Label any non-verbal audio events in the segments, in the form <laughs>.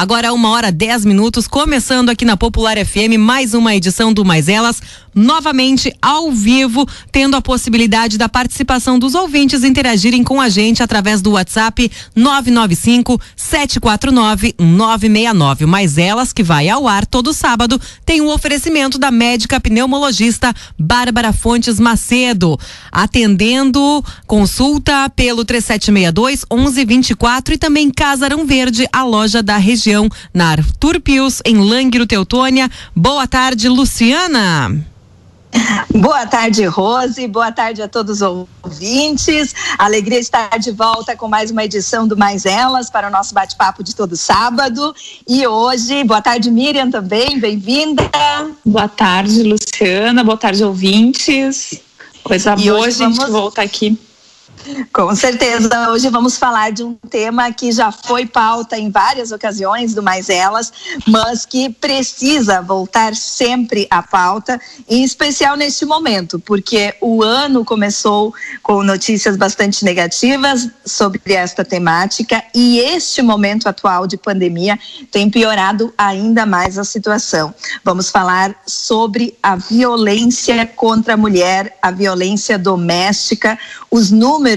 Agora, uma hora dez minutos, começando aqui na Popular FM, mais uma edição do Mais Elas, novamente ao vivo, tendo a possibilidade da participação dos ouvintes interagirem com a gente através do WhatsApp 995 749 969. Mais Elas, que vai ao ar todo sábado, tem o um oferecimento da médica pneumologista Bárbara Fontes Macedo, atendendo consulta pelo 3762 1124 e também Casarão Verde, a loja da região região, na Arthur Pius, em Languiro, Teutônia. Boa tarde, Luciana. <laughs> Boa tarde, Rose. Boa tarde a todos os ouvintes. Alegria estar de volta com mais uma edição do Mais Elas para o nosso bate-papo de todo sábado. E hoje, boa tarde, Miriam, também. Bem-vinda. Boa tarde, Luciana. Boa tarde, ouvintes. Coisa e boa a gente vamos... voltar aqui com certeza. Hoje vamos falar de um tema que já foi pauta em várias ocasiões do Mais Elas, mas que precisa voltar sempre à pauta, em especial neste momento, porque o ano começou com notícias bastante negativas sobre esta temática e este momento atual de pandemia tem piorado ainda mais a situação. Vamos falar sobre a violência contra a mulher, a violência doméstica, os números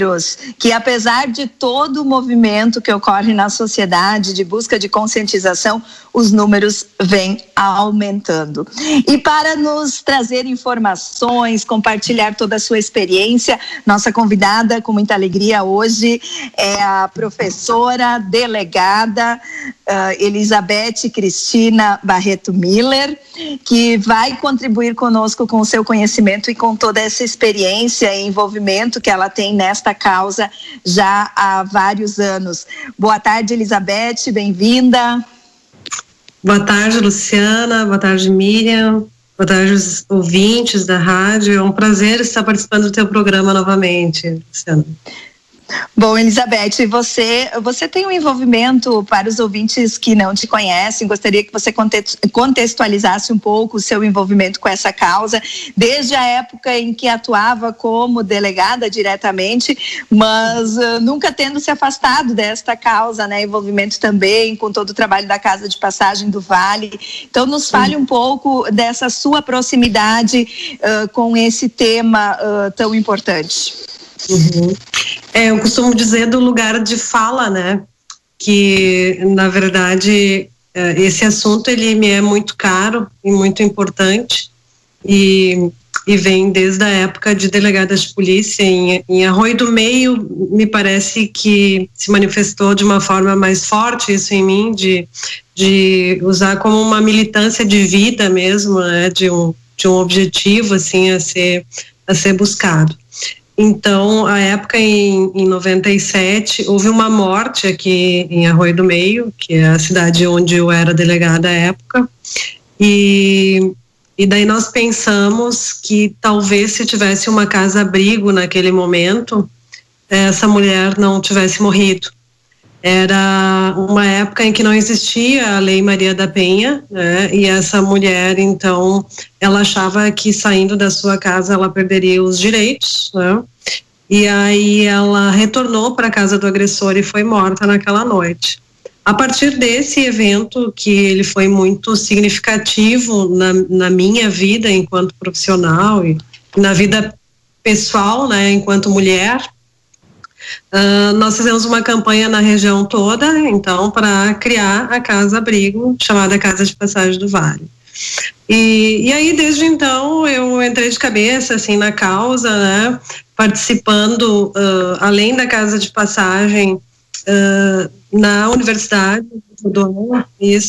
que, apesar de todo o movimento que ocorre na sociedade de busca de conscientização, os números vêm aumentando. E para nos trazer informações, compartilhar toda a sua experiência, nossa convidada com muita alegria hoje é a professora delegada uh, Elizabeth Cristina Barreto Miller, que vai contribuir conosco com o seu conhecimento e com toda essa experiência e envolvimento que ela tem nesta causa já há vários anos. Boa tarde, Elizabeth, bem-vinda. Boa tarde, Luciana. Boa tarde, Miriam. Boa tarde, os ouvintes da rádio. É um prazer estar participando do teu programa novamente, Luciana. Bom, Elizabeth, você, você tem um envolvimento para os ouvintes que não te conhecem. Gostaria que você contextualizasse um pouco o seu envolvimento com essa causa, desde a época em que atuava como delegada diretamente, mas uh, nunca tendo se afastado desta causa, né? Envolvimento também com todo o trabalho da Casa de Passagem do Vale. Então, nos fale um pouco dessa sua proximidade uh, com esse tema uh, tão importante. Uhum. É, eu costumo dizer do lugar de fala, né? Que, na verdade, é, esse assunto ele me é muito caro e muito importante e, e vem desde a época de delegada de polícia em, em Arroio do Meio me parece que se manifestou de uma forma mais forte isso em mim de, de usar como uma militância de vida mesmo né, de um de um objetivo assim a ser a ser buscado então, a época em, em 97, houve uma morte aqui em Arroio do Meio, que é a cidade onde eu era delegada à época, e, e daí nós pensamos que talvez se tivesse uma casa-abrigo naquele momento, essa mulher não tivesse morrido. Era uma época em que não existia a Lei Maria da Penha, né? E essa mulher, então, ela achava que saindo da sua casa ela perderia os direitos, né? E aí ela retornou para a casa do agressor e foi morta naquela noite. A partir desse evento, que ele foi muito significativo na, na minha vida enquanto profissional e na vida pessoal, né, enquanto mulher, Uh, nós fizemos uma campanha na região toda, então, para criar a Casa Abrigo, chamada Casa de Passagem do Vale. E, e aí, desde então, eu entrei de cabeça, assim, na causa, né, participando, uh, além da Casa de Passagem, uh, na universidade, eu dou,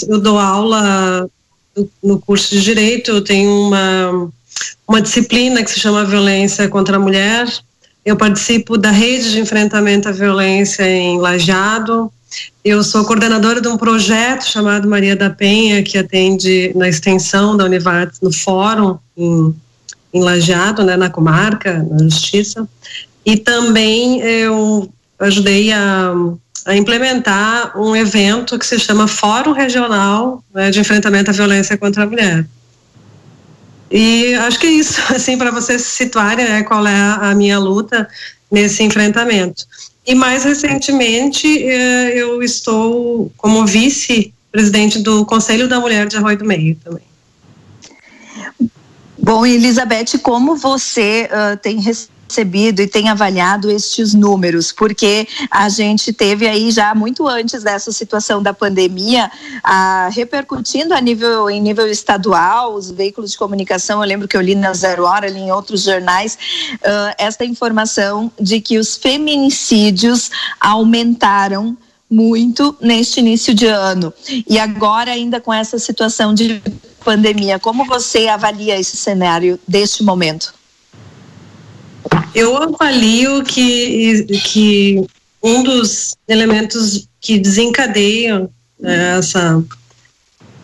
eu dou aula no curso de Direito, eu tenho uma, uma disciplina que se chama Violência contra a Mulher, eu participo da rede de enfrentamento à violência em Lajado. Eu sou coordenadora de um projeto chamado Maria da Penha, que atende na extensão da Univates no Fórum, em, em né, na comarca, na Justiça. E também eu ajudei a, a implementar um evento que se chama Fórum Regional né, de Enfrentamento à Violência contra a Mulher. E acho que é isso, <laughs> assim, para vocês se situarem, né, qual é a, minha luta nesse enfrentamento. E mais recentemente, eh, eu estou como vice presidente do Conselho da Mulher de Arroio do Meio também. Bom, Elizabeth, como você uh, tem recebido e tem avaliado estes números? Porque a gente teve aí já muito antes dessa situação da pandemia, a, repercutindo a nível, em nível estadual, os veículos de comunicação, eu lembro que eu li na Zero Hora, ali em outros jornais, uh, esta informação de que os feminicídios aumentaram muito neste início de ano. E agora, ainda com essa situação de pandemia, como você avalia esse cenário deste momento? Eu avalio que, que um dos elementos que desencadeiam né, essa,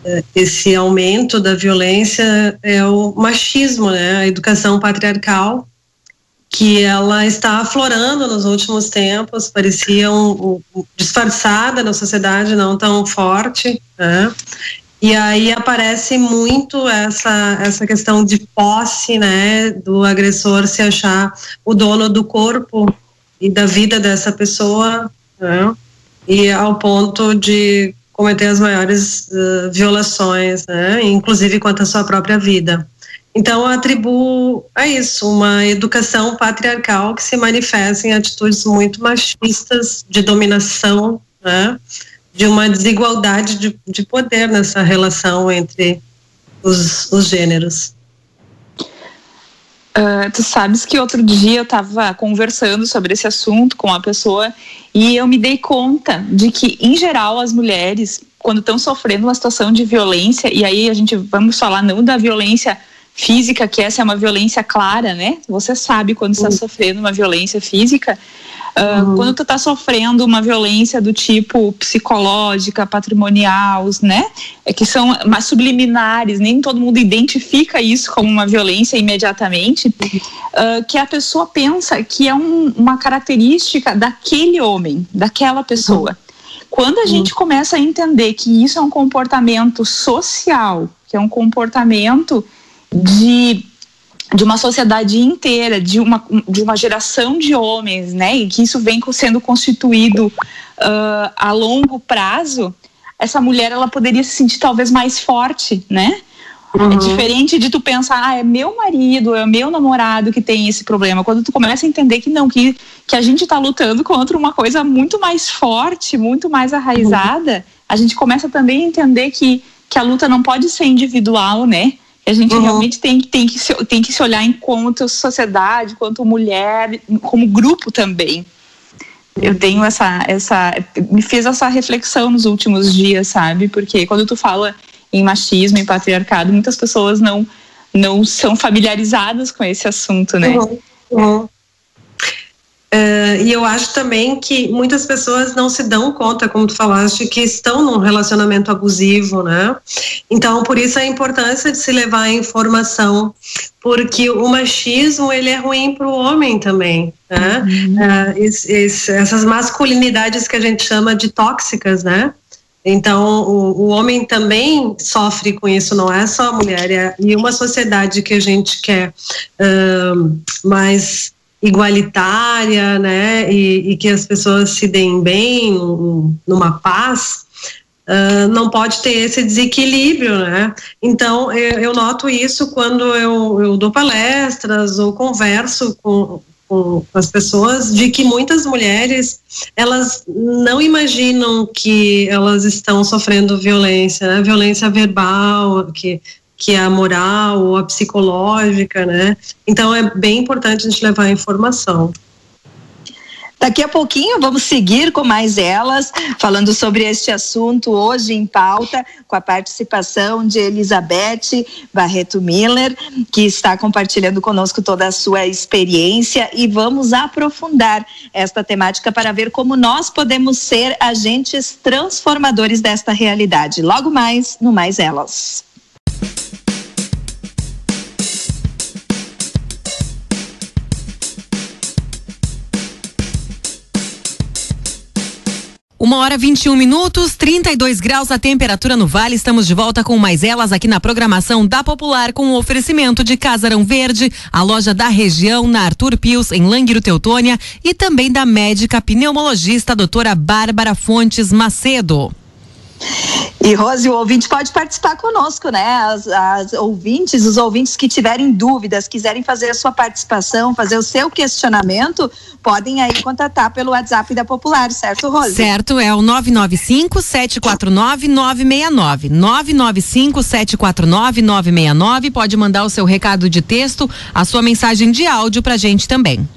eh, esse aumento da violência é o machismo, né, a educação patriarcal, que ela está aflorando nos últimos tempos, parecia um, um, disfarçada na sociedade, não tão forte, né? E aí aparece muito essa, essa questão de posse, né, do agressor se achar o dono do corpo e da vida dessa pessoa, né, e ao ponto de cometer as maiores uh, violações, né, inclusive quanto à sua própria vida. Então, eu atribuo a isso uma educação patriarcal que se manifesta em atitudes muito machistas, de dominação, né, de uma desigualdade de, de poder nessa relação entre os, os gêneros. Uh, tu sabes que outro dia eu estava conversando sobre esse assunto com uma pessoa e eu me dei conta de que, em geral, as mulheres, quando estão sofrendo uma situação de violência, e aí a gente vamos falar não da violência física, que essa é uma violência clara, né? Você sabe quando está uhum. sofrendo uma violência física, Uh, uhum. Quando tu tá sofrendo uma violência do tipo psicológica, patrimonial, né? É que são mais subliminares, nem todo mundo identifica isso como uma violência imediatamente, uh, que a pessoa pensa que é um, uma característica daquele homem, daquela pessoa. Uhum. Quando a gente começa a entender que isso é um comportamento social, que é um comportamento de de uma sociedade inteira, de uma, de uma geração de homens, né, e que isso vem sendo constituído uh, a longo prazo, essa mulher ela poderia se sentir talvez mais forte, né? É uhum. É diferente de tu pensar, ah, é meu marido, é meu namorado que tem esse problema. Quando tu começa a entender que não, que, que a gente está lutando contra uma coisa muito mais forte, muito mais arraizada, uhum. a gente começa também a entender que, que a luta não pode ser individual, né? A gente uhum. realmente tem, tem, que se, tem que se olhar enquanto sociedade, enquanto mulher, como grupo também. Eu tenho essa, essa. Me fez essa reflexão nos últimos dias, sabe? Porque quando tu fala em machismo, em patriarcado, muitas pessoas não, não são familiarizadas com esse assunto, né? Uhum. Uhum. Uh, e eu acho também que muitas pessoas não se dão conta, como tu falaste, que estão num relacionamento abusivo, né? Então, por isso a importância de se levar a informação, porque o machismo ele é ruim para o homem também, né? Uhum. Uh, essas masculinidades que a gente chama de tóxicas, né? Então, o, o, homem também sofre com isso, não é só a mulher. É, e uma sociedade que a gente quer uh, mais igualitária, né, e, e, que as pessoas se deem bem, numa paz, uh, não pode ter esse desequilíbrio, né? Então, eu, eu noto isso quando eu, eu, dou palestras ou converso com, com as pessoas, de que muitas mulheres, elas não imaginam que elas estão sofrendo violência, né? violência verbal, que que é a moral ou a psicológica, né? Então é bem importante a gente levar a informação. Daqui a pouquinho vamos seguir com mais elas, falando sobre este assunto hoje em pauta, com a participação de Elizabeth Barreto Miller, que está compartilhando conosco toda a sua experiência e vamos aprofundar esta temática para ver como nós podemos ser agentes transformadores desta realidade. Logo mais no Mais Elas. Uma hora 21 minutos, 32 graus a temperatura no Vale. Estamos de volta com mais elas aqui na programação da Popular com o oferecimento de Casarão Verde, a loja da região na Arthur Pius, em Languiro Teutônia e também da médica pneumologista doutora Bárbara Fontes Macedo. E Rose, o ouvinte pode participar conosco, né? As, as, ouvintes, os ouvintes que tiverem dúvidas, quiserem fazer a sua participação, fazer o seu questionamento, podem aí contatar pelo WhatsApp da Popular, certo, Rose? Certo, é o 995 749 969. 995 749 969. Pode mandar o seu recado de texto, a sua mensagem de áudio pra gente também.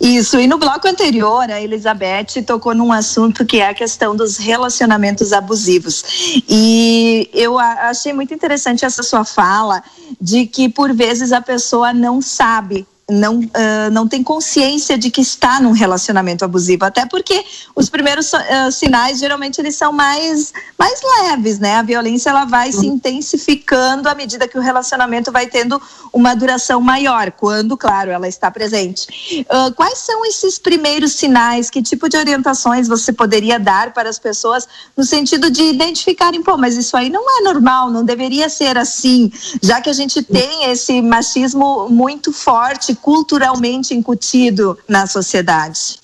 Isso, e no bloco anterior, a Elizabeth tocou num assunto que é a questão dos relacionamentos abusivos. E eu achei muito interessante essa sua fala de que por vezes a pessoa não sabe não, uh, não tem consciência de que está num relacionamento abusivo, até porque os primeiros uh, sinais geralmente eles são mais, mais leves, né? A violência ela vai uhum. se intensificando à medida que o relacionamento vai tendo uma duração maior, quando, claro, ela está presente. Uh, quais são esses primeiros sinais? Que tipo de orientações você poderia dar para as pessoas no sentido de identificarem, pô, mas isso aí não é normal, não deveria ser assim, já que a gente tem esse machismo muito forte culturalmente incutido na sociedade.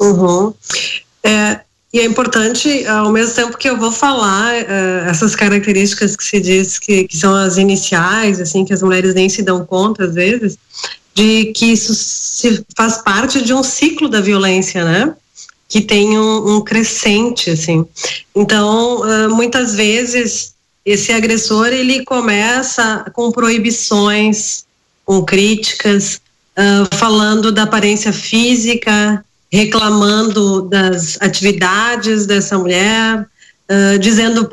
Uhum. É, e é importante, ao mesmo tempo que eu vou falar uh, essas características que se diz que, que, são as iniciais, assim, que as mulheres nem se dão conta às vezes, de que isso se faz parte de um ciclo da violência, né? Que tem um, um crescente, assim. Então, uh, muitas vezes esse agressor ele começa com proibições, com críticas, uh, falando da aparência física, reclamando das atividades dessa mulher, uh, dizendo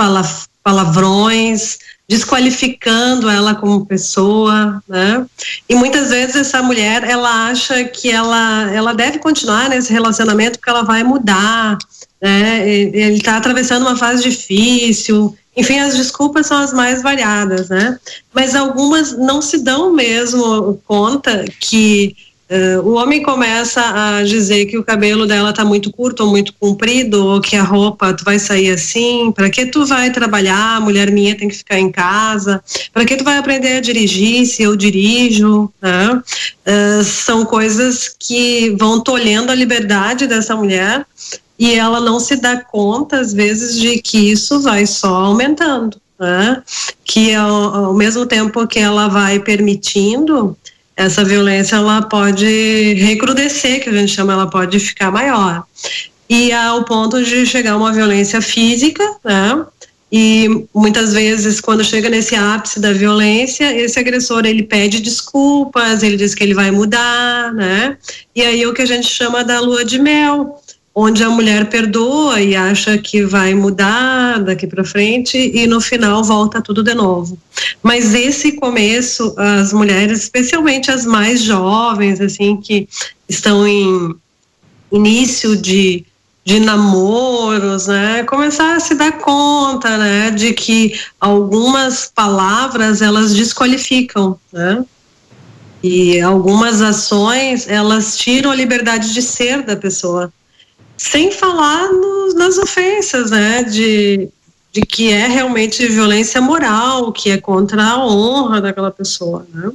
palavrões, desqualificando ela como pessoa, né? E muitas vezes essa mulher ela acha que ela ela deve continuar nesse relacionamento porque ela vai mudar, né? Ele está atravessando uma fase difícil, enfim, as desculpas são as mais variadas, né? Mas algumas não se dão mesmo conta que uh, o homem começa a dizer que o cabelo dela tá muito curto ou muito comprido, ou que a roupa tu vai sair assim, para que tu vai trabalhar, mulher minha tem que ficar em casa, para que tu vai aprender a dirigir se eu dirijo, né? Uh, são coisas que vão tolhendo a liberdade dessa mulher e ela não se dá conta, às vezes, de que isso vai só aumentando. Né? Que ao, ao mesmo tempo que ela vai permitindo, essa violência ela pode recrudescer, que a gente chama, ela pode ficar maior. E ao ponto de chegar uma violência física, né? E muitas vezes, quando chega nesse ápice da violência, esse agressor ele pede desculpas, ele diz que ele vai mudar, né? E aí é o que a gente chama da lua de mel, onde a mulher perdoa e acha que vai mudar daqui para frente e no final volta tudo de novo. Mas esse começo, as mulheres, especialmente as mais jovens, assim, que estão em início de, de namoros, né, começar a se dar conta, né, de que algumas palavras elas desqualificam, né, e algumas ações elas tiram a liberdade de ser da pessoa. Sem falar no, nas ofensas, né? De, de que é realmente violência moral, que é contra a honra daquela pessoa, né?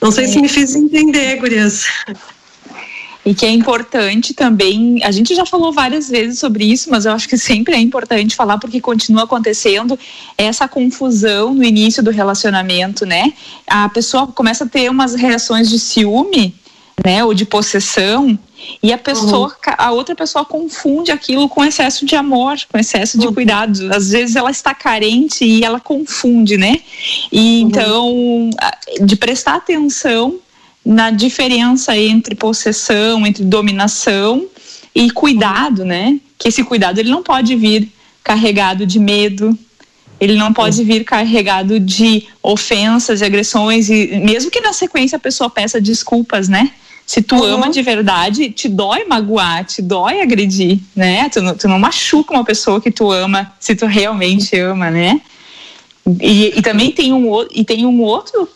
Não sei é. se me fiz entender, Gurias. E que é importante também, a gente já falou várias vezes sobre isso, mas eu acho que sempre é importante falar porque continua acontecendo essa confusão no início do relacionamento, né? A pessoa começa a ter umas reações de ciúme, né, ou de possessão, e a pessoa, uhum. a outra pessoa confunde aquilo com excesso de amor, com excesso de uhum. cuidado. Às vezes ela está carente e ela confunde, né? E uhum. então, de prestar atenção na diferença entre possessão, entre dominação e cuidado, né? Que esse cuidado ele não pode vir carregado de medo, ele não pode vir carregado de ofensas e agressões e mesmo que na sequência a pessoa peça desculpas, né? Se tu uhum. ama de verdade, te dói magoar, te dói agredir, né? Tu, tu não machuca uma pessoa que tu ama, se tu realmente ama, né? E, e, também tem um, e tem um outro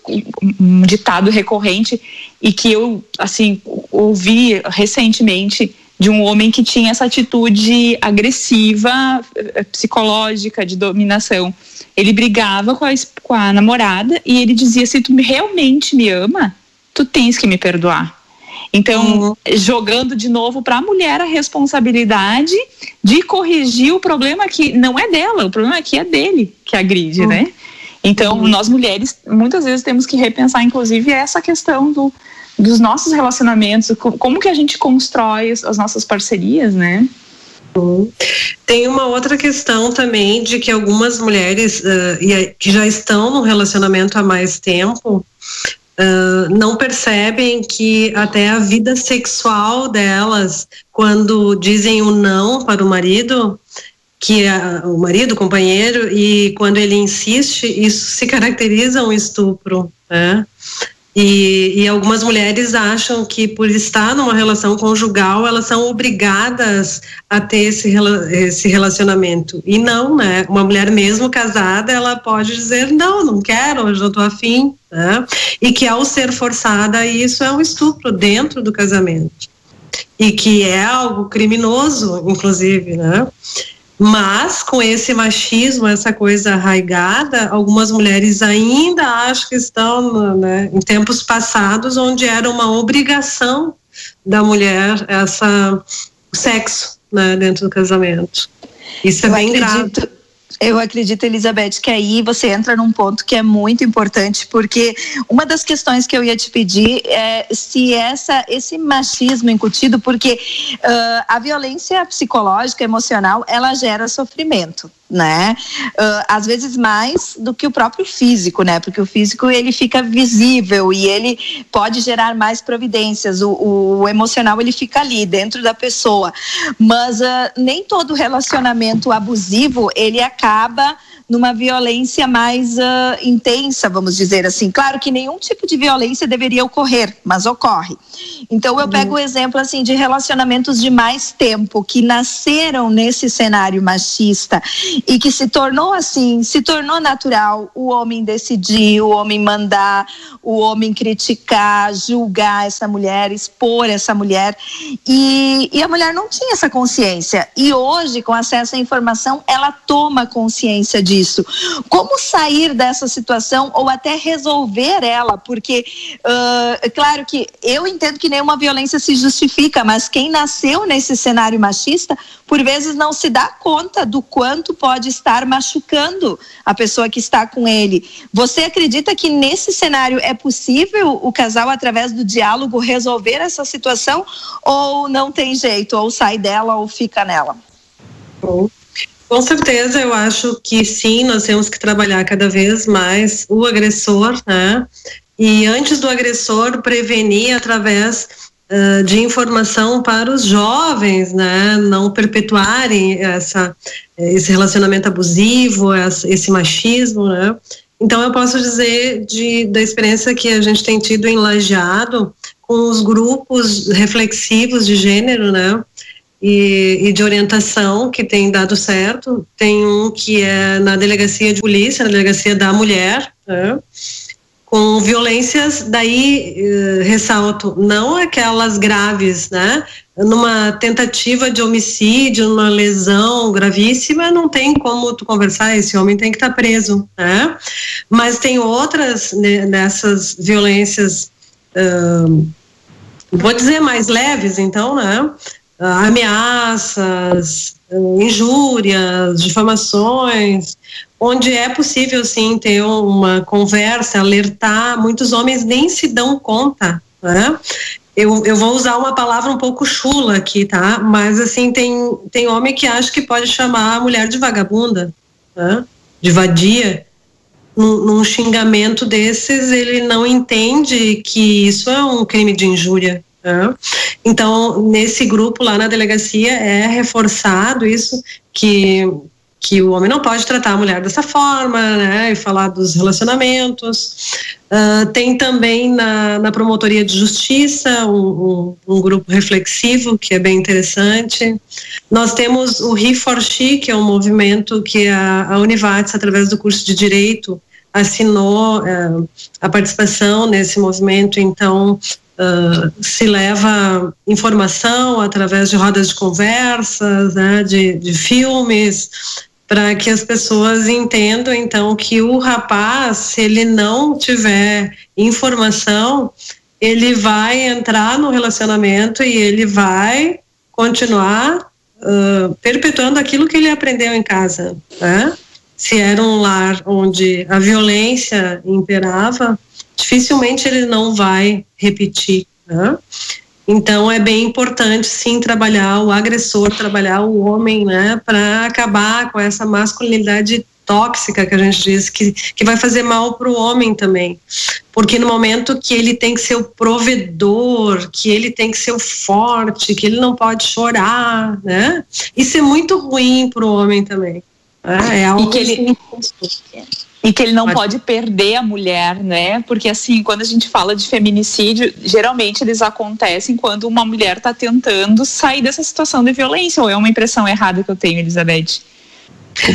um ditado recorrente e que eu assim ouvi recentemente de um homem que tinha essa atitude agressiva, eh, psicológica, de dominação. Ele brigava com a, com a namorada e ele dizia: se tu realmente me ama, tu tens que me perdoar. Então, uhum. jogando de novo para a mulher a responsabilidade de corrigir o problema que não é dela, o problema aqui é dele que agride, uhum. né? Então, uhum. nós mulheres muitas vezes temos que repensar, inclusive, essa questão do, dos nossos relacionamentos, como que a gente constrói as nossas parcerias, né? Uhum. Tem uma outra questão também de que algumas mulheres uh, que já estão no relacionamento há mais tempo não percebem que até a vida sexual delas, quando dizem o um não para o marido, que é o marido, o companheiro, e quando ele insiste, isso se caracteriza um estupro, né? E, e, algumas mulheres acham que por estar numa relação conjugal elas são obrigadas a ter esse, esse relacionamento e não, né? Uma mulher mesmo casada ela pode dizer não, não quero, hoje eu tô afim, né? E que ao ser forçada isso é um estupro dentro do casamento e que é algo criminoso, inclusive, né? Mas com esse machismo, essa coisa arraigada, algumas mulheres ainda acham que estão né, em tempos passados, onde era uma obrigação da mulher essa sexo né, dentro do casamento. Isso é Eu bem acredito, grave. Eu acredito, Elizabeth, que aí você entra num ponto que é muito importante, porque uma das questões que eu ia te pedir é se essa, esse machismo incutido, porque uh, a violência psicológica, emocional, ela gera sofrimento né? Uh, às vezes mais do que o próprio físico, né? Porque o físico ele fica visível e ele pode gerar mais providências. O, o emocional ele fica ali dentro da pessoa, mas uh, nem todo relacionamento abusivo ele acaba numa violência mais uh, intensa, vamos dizer assim. Claro que nenhum tipo de violência deveria ocorrer, mas ocorre. Então eu pego o uhum. exemplo assim de relacionamentos de mais tempo que nasceram nesse cenário machista e que se tornou assim, se tornou natural o homem decidir, o homem mandar, o homem criticar, julgar essa mulher, expor essa mulher e, e a mulher não tinha essa consciência e hoje com acesso à informação ela toma consciência disso isso. Como sair dessa situação ou até resolver ela? Porque, uh, claro que eu entendo que nenhuma violência se justifica, mas quem nasceu nesse cenário machista, por vezes não se dá conta do quanto pode estar machucando a pessoa que está com ele. Você acredita que nesse cenário é possível o casal, através do diálogo, resolver essa situação? Ou não tem jeito? Ou sai dela ou fica nela? Bom. Com certeza, eu acho que sim, nós temos que trabalhar cada vez mais o agressor, né? E antes do agressor, prevenir através uh, de informação para os jovens, né? Não perpetuarem essa, esse relacionamento abusivo, esse machismo, né? Então, eu posso dizer de, da experiência que a gente tem tido em Lajeado com os grupos reflexivos de gênero, né? E, e, de orientação que tem dado certo. Tem um que é na delegacia de polícia, na delegacia da mulher, né? com violências, daí eh, ressalto, não aquelas graves, né? Numa tentativa de homicídio, numa lesão gravíssima, não tem como tu conversar, esse homem tem que estar tá preso, né? Mas tem outras né, violências, uh, vou dizer mais leves, então, né? Ah, ameaças, injúrias, difamações, onde é possível sim ter uma conversa, alertar. Muitos homens nem se dão conta, né? Eu, eu vou usar uma palavra um pouco chula aqui, tá? Mas assim tem tem homem que acha que pode chamar a mulher de vagabunda, né? de vadia. Num, num xingamento desses, ele não entende que isso é um crime de injúria. Né? Então, nesse grupo lá na delegacia é reforçado isso que que o homem não pode tratar a mulher dessa forma, né, e falar dos relacionamentos. Uh, tem também na, na promotoria de justiça um, um, um, grupo reflexivo que é bem interessante. Nós temos o He for She, que é um movimento que a, a Univates, através do curso de Direito, assinou uh, a participação nesse movimento, então Uh, se leva informação através de rodas de conversas, né, de, de filmes, para que as pessoas entendam então que o rapaz, se ele não tiver informação, ele vai entrar no relacionamento e ele vai continuar uh, perpetuando aquilo que ele aprendeu em casa, né? Se era um lar onde a violência imperava, dificilmente ele não vai repetir, né? Então é bem importante sim trabalhar o agressor, trabalhar o homem, né, para acabar com essa masculinidade tóxica que a gente diz que, que vai fazer mal para o homem também, porque no momento que ele tem que ser o provedor, que ele tem que ser o forte, que ele não pode chorar, né? Isso é muito ruim para o homem também. Né? É algo e que ele e que ele não pode. pode. perder a mulher, né? Porque assim, quando a gente fala de feminicídio, geralmente eles acontecem quando uma mulher está tentando sair dessa situação de violência. Ou é uma impressão errada que eu tenho, Elizabeth?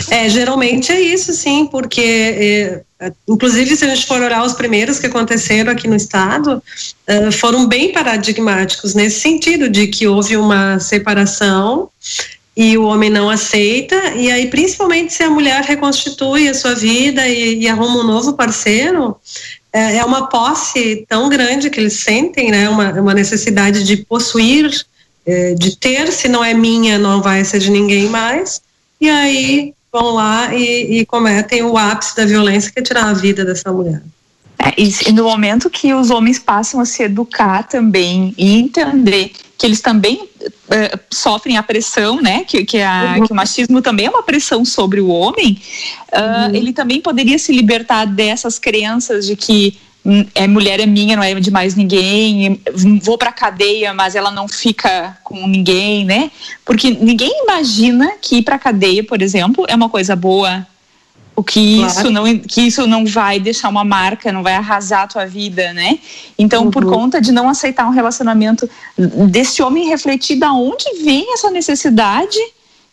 É, geralmente é isso, sim, porque, é, inclusive, se a gente for olhar os primeiros que aconteceram aqui no estado, é, foram bem paradigmáticos nesse sentido de que houve uma separação e o homem não aceita, e aí, principalmente se a mulher reconstitui a sua vida e, e arruma um novo parceiro, é, é, uma posse tão grande que eles sentem, né? Uma, uma necessidade de possuir, é, de ter, se não é minha, não vai ser de ninguém mais, e aí vão lá e, e cometem o ápice da violência, que é tirar a vida dessa mulher. É, e no momento que os homens passam a se educar também e entender que eles também uh, sofrem a pressão, né? Que, que, a, uhum. que, o machismo também é uma pressão sobre o homem, uh, uhum. ele também poderia se libertar dessas crenças de que hum, é mulher é minha, não é de mais ninguém, vou para cadeia, mas ela não fica com ninguém, né? Porque ninguém imagina que ir para cadeia, por exemplo, é uma coisa boa o que claro. isso não que isso não vai deixar uma marca, não vai arrasar a tua vida, né? Então, uhum. por conta de não aceitar um relacionamento desse homem refletir da onde vem essa necessidade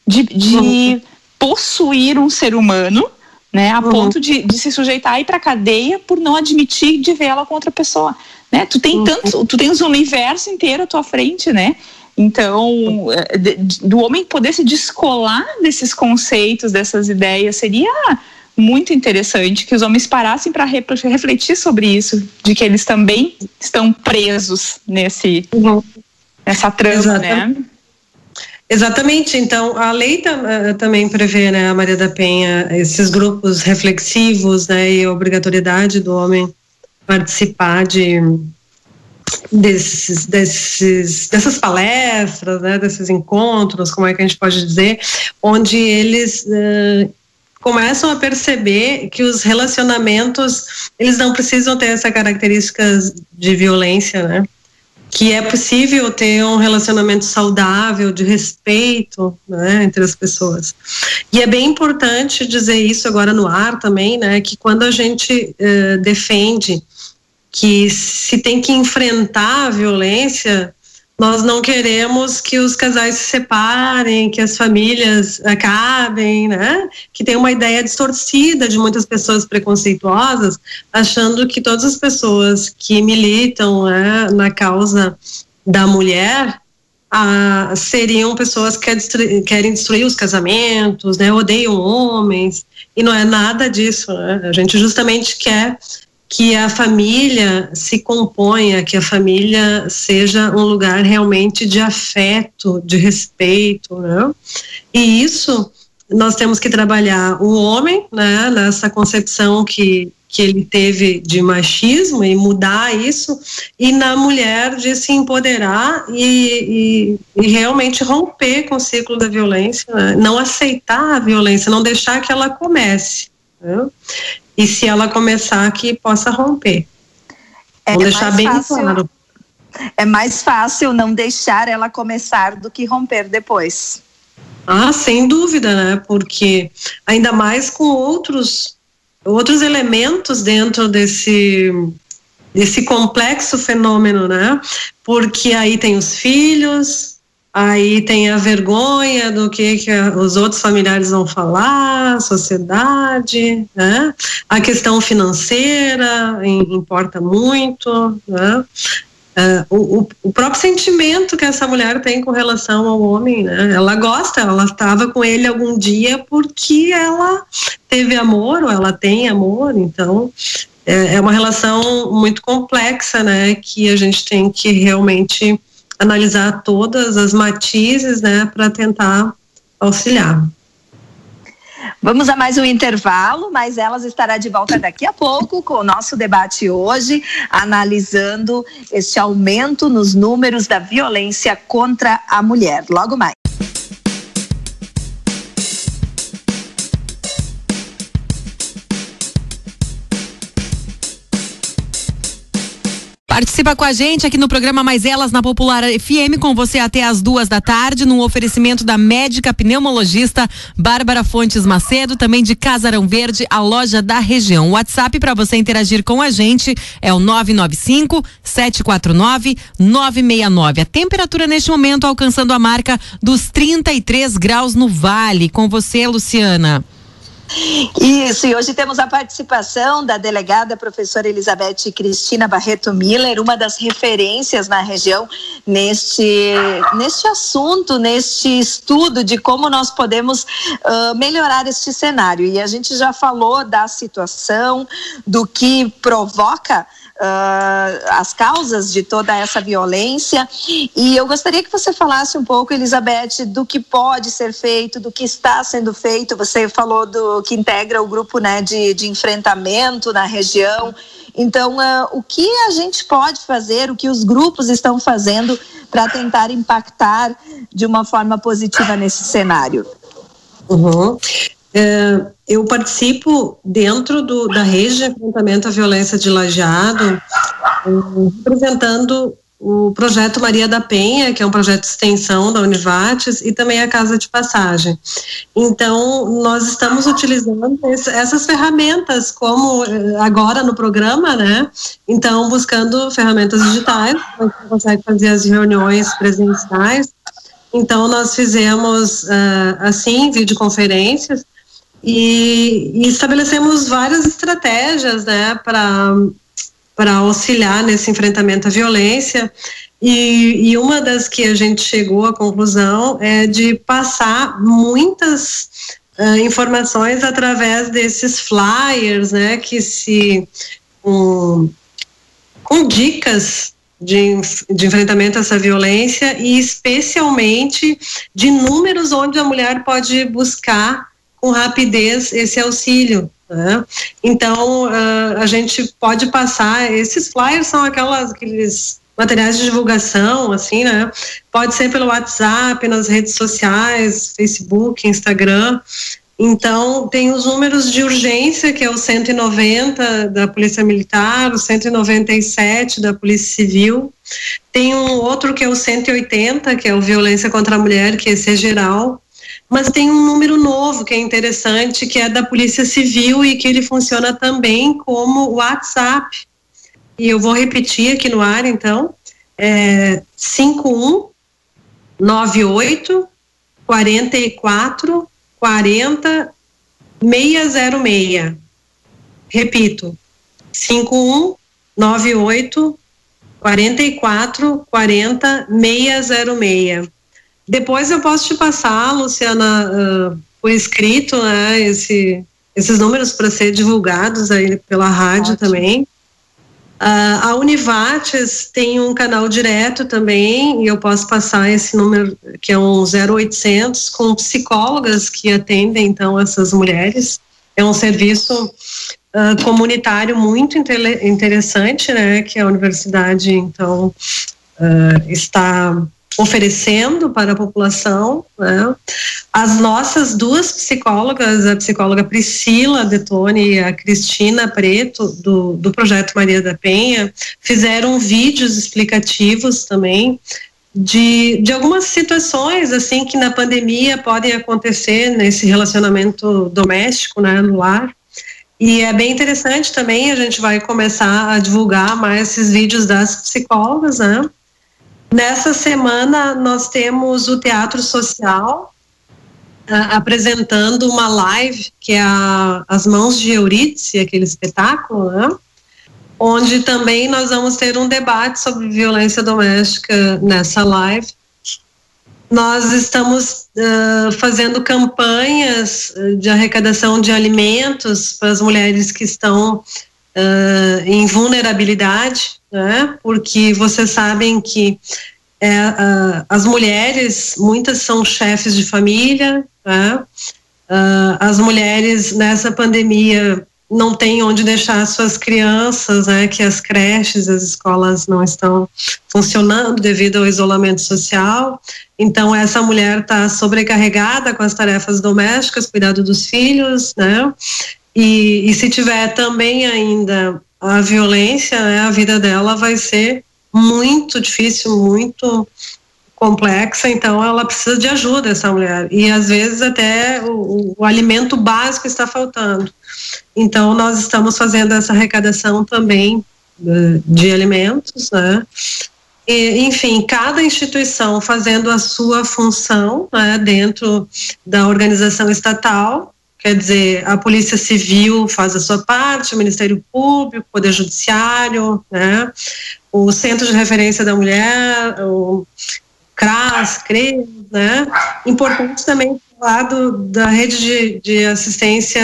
de, de uhum. possuir um ser humano, né? A uhum. ponto de, de se sujeitar a ir para cadeia por não admitir de ver ela com outra pessoa, né? Tu tem uhum. tanto, tu tens o universo inteiro à tua frente, né? Então, é, do homem poder se descolar desses conceitos, dessas ideias, seria muito interessante que os homens parassem para refletir sobre isso, de que eles também estão presos nesse uhum. nessa trama, né? Exatamente. Então, a lei uh, também prevê, né, a Maria da Penha, esses grupos reflexivos, né, e a obrigatoriedade do homem participar de desses, desses, dessas palestras, né, desses encontros, como é que a gente pode dizer, onde eles uh, começam a perceber que os relacionamentos eles não precisam ter essa características de violência, né? Que é possível ter um relacionamento saudável, de respeito, né, entre as pessoas. E é bem importante dizer isso agora no ar também, né? Que quando a gente uh, defende que se tem que enfrentar a violência, nós não queremos que os casais se separem, que as famílias acabem, né? Que tem uma ideia distorcida de muitas pessoas preconceituosas, achando que todas as pessoas que militam né, na causa da mulher ah, seriam pessoas que querem destruir os casamentos, né? Odeiam homens e não é nada disso. Né? A gente justamente quer que a família se componha, que a família seja um lugar realmente de afeto, de respeito, né? E isso nós temos que trabalhar o homem, né, nessa concepção que que ele teve de machismo e mudar isso, e na mulher de se empoderar e, e, e realmente romper com o ciclo da violência, né? não aceitar a violência, não deixar que ela comece. Né? E se ela começar que possa romper. É, Vou deixar bem fácil, claro. É mais fácil não deixar ela começar do que romper depois. Ah, sem dúvida, né? Porque ainda mais com outros outros elementos dentro desse desse complexo fenômeno, né? Porque aí tem os filhos, Aí tem a vergonha do que, que os outros familiares vão falar, sociedade, né? A questão financeira importa muito, né? Uh, o, o, próprio sentimento que essa mulher tem com relação ao homem, né? Ela gosta, ela estava com ele algum dia porque ela teve amor ou ela tem amor, então é, é uma relação muito complexa, né, que a gente tem que realmente analisar todas as matizes, né, para tentar auxiliar. Vamos a mais um intervalo, mas elas estará de volta daqui a pouco com o nosso debate hoje, analisando este aumento nos números da violência contra a mulher. Logo mais. Participa com a gente aqui no programa Mais Elas na Popular FM, com você até as duas da tarde, no oferecimento da médica pneumologista Bárbara Fontes Macedo, também de Casarão Verde, a loja da região. O WhatsApp para você interagir com a gente é o 995 749 969. A temperatura neste momento alcançando a marca dos 33 graus no Vale. Com você, Luciana. Isso, e hoje temos a participação da delegada professora Elizabeth Cristina Barreto Miller, uma das referências na região neste, neste assunto, neste estudo de como nós podemos uh, melhorar este cenário. E a gente já falou da situação, do que provoca uh, as causas de toda essa violência. E eu gostaria que você falasse um pouco, Elizabeth, do que pode ser feito, do que está sendo feito. Você falou do que integra o grupo né, de, de enfrentamento na região. Então, uh, o que a gente pode fazer, o que os grupos estão fazendo para tentar impactar de uma forma positiva nesse cenário? Uhum. É, eu participo dentro do, da rede de enfrentamento à violência de lajeado, representando o projeto Maria da Penha, que é um projeto de extensão da Univates, e também a Casa de Passagem. Então, nós estamos utilizando essas ferramentas, como eh, agora no programa, né? Então, buscando ferramentas digitais, a gente consegue fazer as reuniões presenciais. Então, nós fizemos, assim, videoconferências, e, e estabelecemos várias estratégias né, para auxiliar nesse enfrentamento à violência. E, e, uma das que a gente chegou à conclusão é de passar muitas uh, informações através desses flyers, né, que se um, com dicas de, de, enfrentamento a essa violência e especialmente de números onde a mulher pode buscar com rapidez esse auxílio. Né? Então, uh, a gente pode passar, esses flyers são aquelas, aqueles materiais de divulgação, assim, né? Pode ser pelo WhatsApp, nas redes sociais, Facebook, Instagram. Então, tem os números de urgência, que é o 190 da Polícia Militar, o 197 da Polícia Civil. Tem um outro que é o 180, que é o Violência contra a Mulher, que esse é geral mas tem um número novo que é interessante, que é da Polícia Civil e que ele funciona também como WhatsApp. E eu vou repetir aqui no ar, então, é 5198 44 40 606. Repito, 5198 44 40 606. Depois eu posso te passar, Luciana, uh, por escrito, né, esse, esses números para ser divulgados aí pela rádio Ótimo. também. Uh, a Univates tem um canal direto também, e eu posso passar esse número, que é um 0800, com psicólogas que atendem, então, essas mulheres. É um serviço uh, comunitário muito interessante, né, que a universidade, então, uh, está oferecendo para a população. Né? As nossas duas psicólogas, a psicóloga Priscila Detone e a Cristina Preto, do, do projeto Maria da Penha, fizeram vídeos explicativos também de, de algumas situações assim que na pandemia podem acontecer nesse relacionamento doméstico, né, no lar. E é bem interessante também, a gente vai começar a divulgar mais esses vídeos das psicólogas, né? Nessa semana, nós temos o Teatro Social uh, apresentando uma live, que é a, As Mãos de Eurídice, aquele espetáculo, né? onde também nós vamos ter um debate sobre violência doméstica nessa live. Nós estamos uh, fazendo campanhas de arrecadação de alimentos para as mulheres que estão uh, em vulnerabilidade, né? Porque vocês sabem que é, uh, as mulheres, muitas são chefes de família, né? uh, as mulheres nessa pandemia não têm onde deixar suas crianças, né? Que as creches, as escolas não estão funcionando devido ao isolamento social. Então essa mulher está sobrecarregada com as tarefas domésticas, cuidado dos filhos, né? E, e se tiver também ainda a violência, né, a vida dela vai ser muito difícil, muito complexa, então ela precisa de ajuda, essa mulher. E às vezes até o, o, alimento básico está faltando. Então nós estamos fazendo essa arrecadação também de, de alimentos, né? E, enfim, cada instituição fazendo a sua função né, dentro da organização estatal Quer dizer, a Polícia Civil faz a sua parte, o Ministério Público, o Poder Judiciário, né? o Centro de Referência da Mulher, o CRAS, CRES, né? Importante também falar do, da rede de, de assistência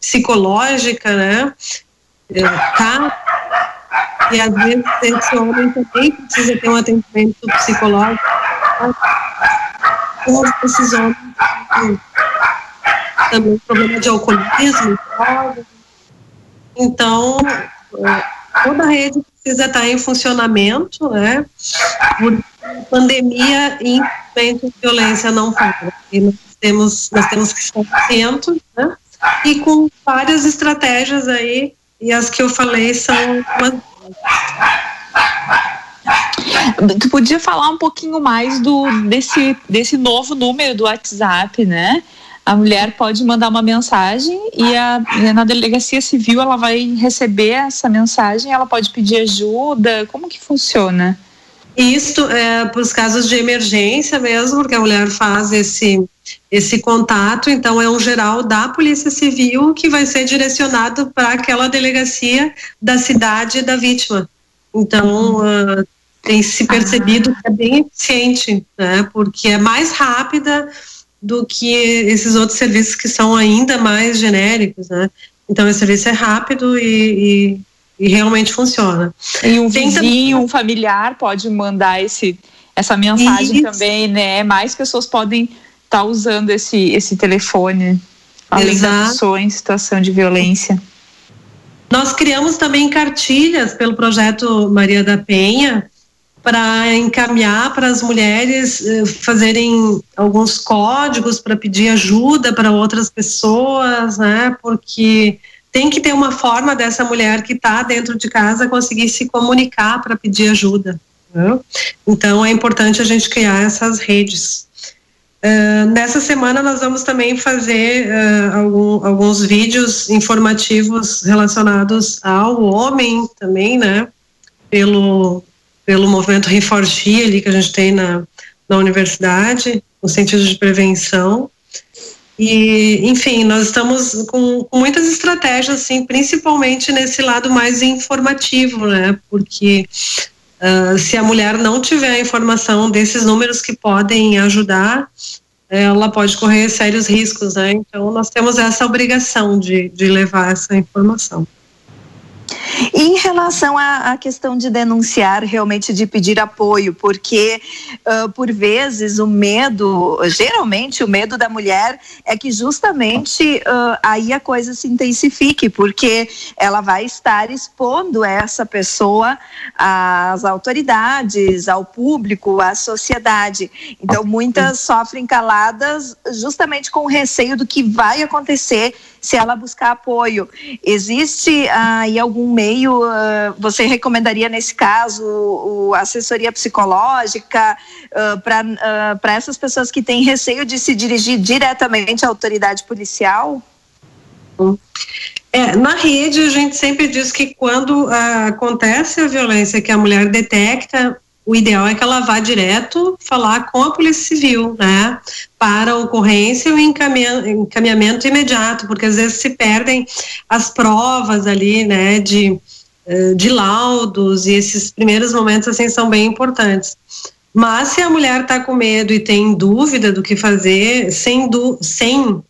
psicológica, né? É, tá? E às vezes esse homem também precisa ter um atendimento psicológico. Todos esses homens também problema de alcoolismo. Então, é, toda a rede precisa estar em funcionamento, né? Pandemia, infelizmente, a violência não para. E nós temos, nós temos que estar atentos, né? E com várias estratégias aí, e as que eu falei são umas Tu podia falar um pouquinho mais do desse, desse novo número do WhatsApp, né? A mulher pode mandar uma mensagem e a, na delegacia civil ela vai receber essa mensagem, ela pode pedir ajuda. Como que funciona? Isto é para os casos de emergência mesmo, porque a mulher faz esse esse contato, então é um geral da Polícia Civil que vai ser direcionado para aquela delegacia da cidade da vítima. Então uh, tem se percebido ah. que é bem eficiente, né? Porque é mais rápida do que esses outros serviços que são ainda mais genéricos, né? Então, esse serviço é rápido e, e, e realmente funciona. E um Tem vizinho, também... um familiar pode mandar esse, essa mensagem Isso. também, né? Mais pessoas podem estar tá usando esse, esse telefone, além Exato. da pessoa em situação de violência. Nós criamos também cartilhas pelo projeto Maria da Penha, para encaminhar para as mulheres eh, fazerem alguns códigos para pedir ajuda para outras pessoas, né? Porque tem que ter uma forma dessa mulher que está dentro de casa conseguir se comunicar para pedir ajuda. Né? Então é importante a gente criar essas redes. Uh, nessa semana nós vamos também fazer uh, algum, alguns vídeos informativos relacionados ao homem também, né? Pelo pelo movimento Reforgia ali que a gente tem na, na universidade, no sentido de prevenção. E, enfim, nós estamos com, com, muitas estratégias, assim, principalmente nesse lado mais informativo, né? Porque uh, se a mulher não tiver a informação desses números que podem ajudar, ela pode correr sérios riscos, né? Então, nós temos essa obrigação de, de levar essa informação. Em relação à, à, questão de denunciar, realmente de pedir apoio, porque uh, por vezes o medo, geralmente o medo da mulher é que justamente uh, aí a coisa se intensifique, porque ela vai estar expondo essa pessoa às autoridades, ao público, à sociedade. Então muitas sofrem caladas justamente com receio do que vai acontecer se ela buscar apoio. Existe aí algum meio, uh, você recomendaria nesse caso o, assessoria psicológica uh, para uh, essas pessoas que têm receio de se dirigir diretamente à autoridade policial? É, na rede a gente sempre diz que quando acontece a violência que a mulher detecta, o ideal é que ela vá direto falar com a Polícia Civil, né, para ocorrência e o encaminhamento imediato, porque às vezes se perdem as provas ali, né, de, eh, de laudos e esses primeiros momentos assim são bem importantes. Mas se a mulher está com medo e tem dúvida do que fazer, sem, du sem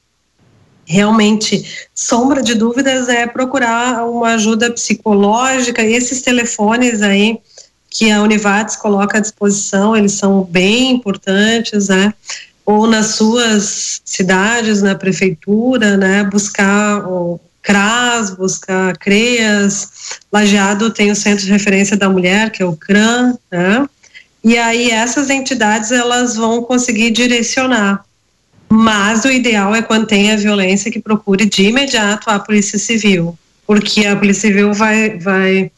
realmente sombra de dúvidas é procurar uma ajuda psicológica. Esses telefones aí que a Univates coloca à disposição, eles são bem importantes, né? Ou nas suas cidades, na prefeitura, né? Buscar o CRAS, buscar CREAS, Lajeado tem o Centro de Referência da Mulher, que é o CRAN, né? E aí essas entidades elas vão conseguir direcionar mas o ideal é quando tem a violência que procure de imediato a Polícia Civil, porque a Polícia Civil vai, vai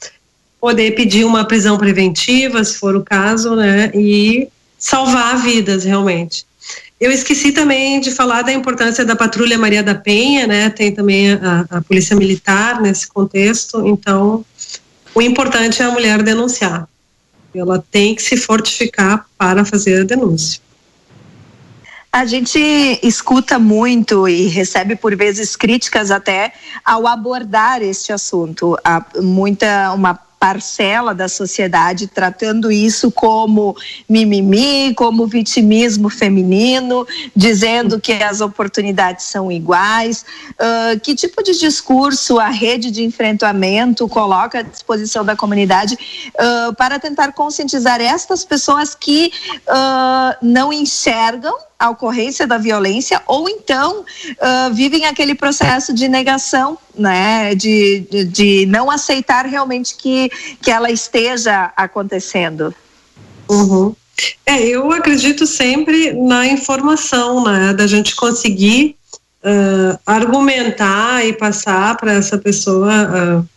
poder pedir uma prisão preventiva, se for o caso, né, e salvar vidas realmente. Eu esqueci também de falar da importância da Patrulha Maria da Penha, né, tem também a, a Polícia Militar nesse contexto, então o importante é a mulher denunciar. Ela tem que se fortificar para fazer a denúncia. A gente escuta muito e recebe por vezes críticas até ao abordar este assunto. Há muita uma parcela da sociedade tratando isso como mimimi, como vitimismo feminino, dizendo que as oportunidades são iguais. Uh, que tipo de discurso a rede de enfrentamento coloca à disposição da comunidade uh, para tentar conscientizar estas pessoas que uh, não enxergam a ocorrência da violência ou então uh, vivem aquele processo de negação, né, de, de, de, não aceitar realmente que, que ela esteja acontecendo. Uhum. É, eu acredito sempre na informação, né, da gente conseguir uh, argumentar e passar para essa pessoa, uh,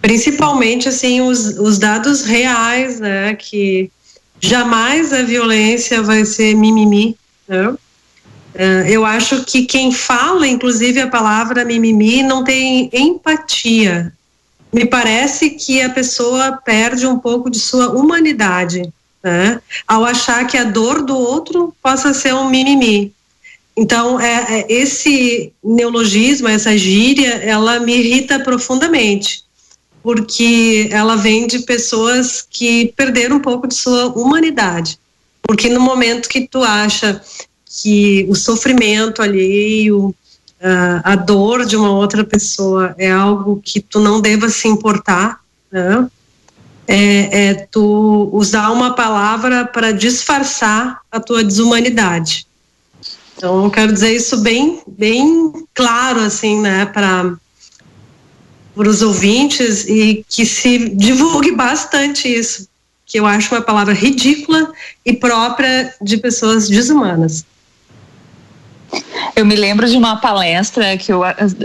principalmente assim os, os dados reais, né, que jamais a violência vai ser mimimi, né? Eu acho que quem fala, inclusive a palavra mimimi, não tem empatia. Me parece que a pessoa perde um pouco de sua humanidade, né? Ao achar que a dor do outro possa ser um mimimi. Então, é, é, esse neologismo, essa gíria, ela me irrita profundamente, porque ela vem de pessoas que perderam um pouco de sua humanidade. Porque no momento que tu acha que o sofrimento alheio, a dor de uma outra pessoa é algo que tu não deva se importar, né? É, é tu usar uma palavra para disfarçar a tua desumanidade. Então, eu quero dizer isso bem, bem claro, assim, né, para os ouvintes e que se divulgue bastante isso, que eu acho uma palavra ridícula e própria de pessoas desumanas. Eu me lembro de uma palestra que eu,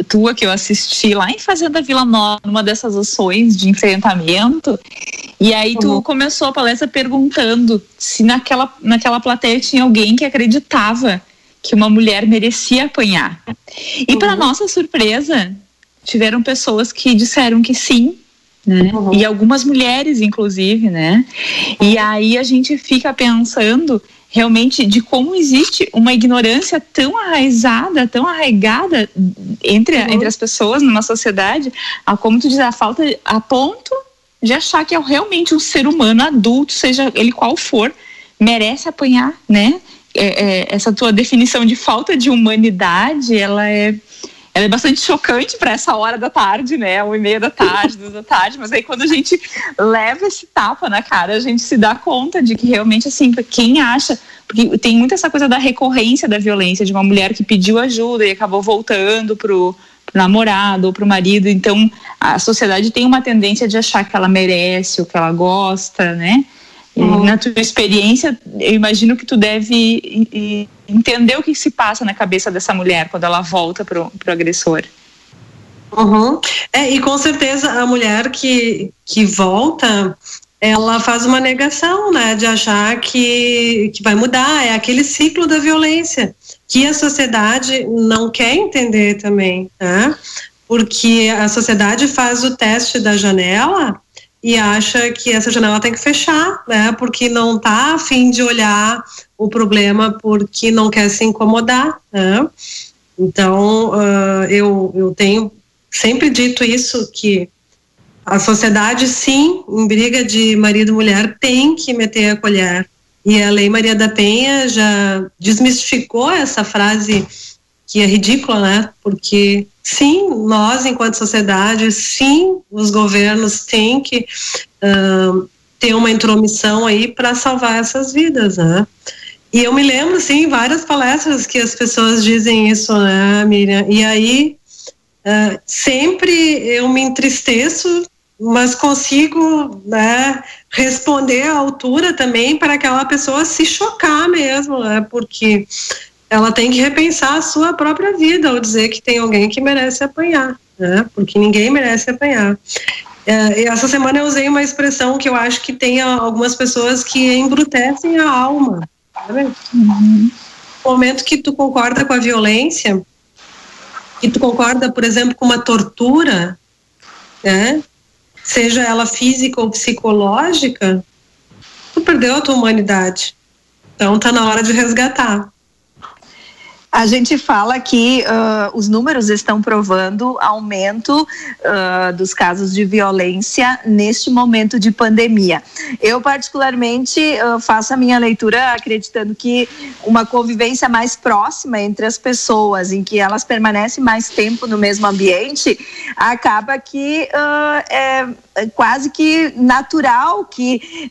tua que eu assisti lá em Fazenda Vila Nova, numa dessas ações de enfrentamento. E aí tu uhum. começou a palestra perguntando se naquela, naquela plateia tinha alguém que acreditava que uma mulher merecia apanhar. E uhum. para nossa surpresa, tiveram pessoas que disseram que sim, né? Uhum. E algumas mulheres, inclusive, né? E aí a gente fica pensando realmente de como existe uma ignorância tão arraizada, tão arraigada entre, uhum. entre as pessoas numa sociedade, a como tu diz, a falta a ponto de achar que é realmente um ser humano adulto, seja ele qual for, merece apanhar, né? É, é, essa tua definição de falta de humanidade, ela é ela é bastante chocante para essa hora da tarde, né? Uma e meia da tarde, duas da tarde, mas aí quando a gente leva esse tapa na cara, a gente se dá conta de que realmente, assim, quem acha. Porque tem muita essa coisa da recorrência da violência, de uma mulher que pediu ajuda e acabou voltando pro, pro namorado ou pro marido. Então, a sociedade tem uma tendência de achar que ela merece, o que ela gosta, né? Uhum. Na tua experiência, eu imagino que tu deve entender o que se passa na cabeça dessa mulher quando ela volta pro, pro agressor. Uhum. É, e com certeza a mulher que, que volta, ela faz uma negação, né, de achar que, que vai mudar, é aquele ciclo da violência que a sociedade não quer entender também, né? Porque a sociedade faz o teste da janela e acha que essa janela tem que fechar, né? Porque não está a fim de olhar o problema porque não quer se incomodar, né? Então, uh, eu, eu tenho sempre dito isso, que a sociedade, sim, em briga de marido e mulher, tem que meter a colher. E a Lei Maria da Penha já desmistificou essa frase que é ridícula, né? Porque sim, nós enquanto sociedade, sim, os governos têm que uh, ter uma intromissão aí para salvar essas vidas, né? E eu me lembro, sim, várias palestras que as pessoas dizem isso, né, Miriam? E aí uh, sempre eu me entristeço, mas consigo, né, responder à altura também para aquela pessoa se chocar mesmo, né? Porque ela tem que repensar a sua própria vida ao dizer que tem alguém que merece apanhar, né? Porque ninguém merece apanhar. É, essa semana eu usei uma expressão que eu acho que tem algumas pessoas que embrutecem a alma. Sabe? Uhum. No momento que tu concorda com a violência, que tu concorda, por exemplo, com uma tortura, né? Seja ela física ou psicológica, tu perdeu a tua humanidade. Então tá na hora de resgatar. A gente fala que uh, os números estão provando aumento uh, dos casos de violência neste momento de pandemia. Eu, particularmente, uh, faço a minha leitura acreditando que uma convivência mais próxima entre as pessoas, em que elas permanecem mais tempo no mesmo ambiente, acaba que é quase que natural que